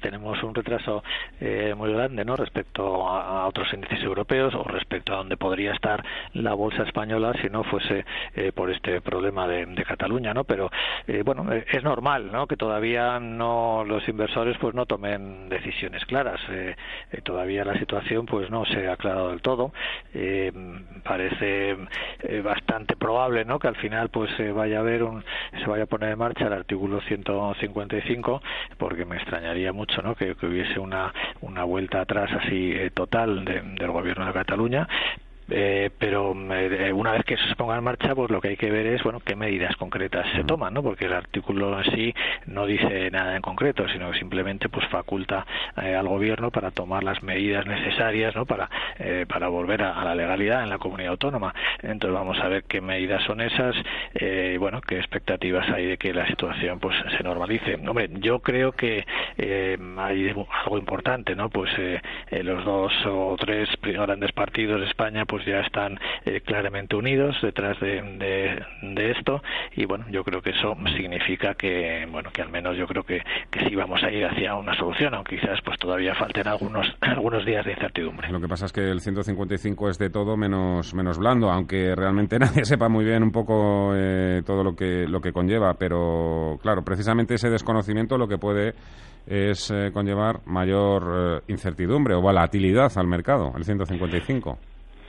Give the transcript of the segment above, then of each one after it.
tenemos un retraso eh, muy grande no respecto a, a, otros índices europeos o respecto a donde podría estar la bolsa española si no fuese eh, por este problema de, Cataluña no pero eh, bueno eh, es normal no que todavía no los inversores pues no tomen decisiones claras. Eh, eh, todavía la situación pues no se ha aclarado del todo. Parece bastante probable no que al final pues vaya a ver un se vaya a poner en marcha el artículo 155 porque me extrañaría mucho ¿no? Que, que hubiese una, una vuelta atrás así eh, total de, del gobierno de Cataluña, eh, pero eh, una vez que eso se ponga en marcha, pues lo que hay que ver es, bueno, qué medidas concretas se toman, ¿no? Porque el artículo en sí no dice nada en concreto, sino que simplemente pues faculta eh, al gobierno para tomar las medidas necesarias, ¿no? Para eh, para volver a, a, la legalidad en la comunidad autónoma. Entonces vamos a ver qué medidas son esas, eh, bueno, qué expectativas hay de que la situación pues se normalice. Hombre, yo creo que eh, hay algo importante, ¿no? Pues eh, los dos o tres grandes partidos de España, pues pues ya están eh, claramente unidos detrás de, de, esto y bueno yo creo que eso significa que bueno que al menos yo creo que, que sí vamos a ir hacia una solución aunque quizás pues todavía falten algunos algunos días de incertidumbre lo que pasa es que el 155 es de todo menos menos blando aunque realmente nadie sepa muy bien un poco eh, todo lo que lo que conlleva pero claro precisamente ese desconocimiento lo que puede es eh, conllevar mayor eh, incertidumbre o volatilidad al mercado, el 155.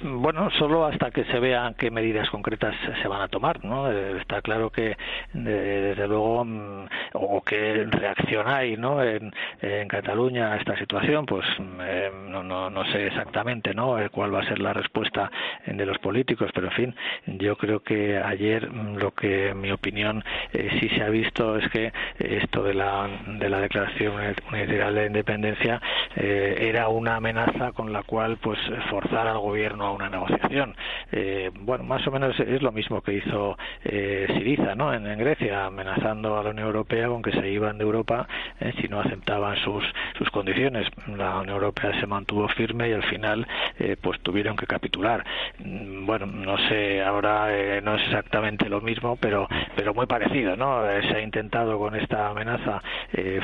Bueno, solo hasta que se vean qué medidas concretas se van a tomar, ¿no? Eh, está claro que, desde luego, mm, o que reaccionáis, ¿no? En, en Cataluña a esta situación, pues eh, no, no, no sé exactamente, ¿no? Eh, cuál va a ser la respuesta de los políticos, pero en fin, yo creo que ayer mm, lo que, en mi opinión, eh, sí se ha visto es que esto de la, de la Declaración Unilateral de Independencia eh, era una amenaza con la cual, pues, forzar al gobierno una negociación. Eh, bueno, más o menos es lo mismo que hizo eh, Siriza ¿no? en, Grecia, amenazando a la Unión Europea con que se iban de Europa eh, si no aceptaban sus, sus condiciones. La Unión Europea se mantuvo firme y al final eh, pues tuvieron que capitular. Mm, bueno, no sé, ahora eh, no es exactamente lo mismo, pero, pero muy parecido. ¿no? Eh, se ha intentado con esta amenaza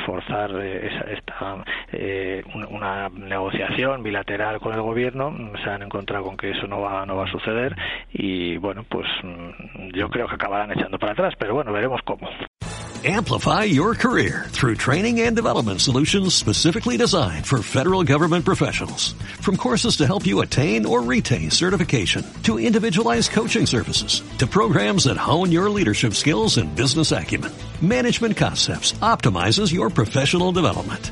forzar esa, esta, una, negociación bilateral con el gobierno. Se han encontrado con que eso no va, no va a suceder y bueno, pues mm, yo creo que acabarán echando para atrás, pero bueno, veremos cómo. Amplify your career through training and development solutions specifically designed for federal government professionals. From courses to help you attain or retain certification, to individualized coaching services, to programs that hone your leadership skills and business acumen, Management Concepts optimizes your professional development.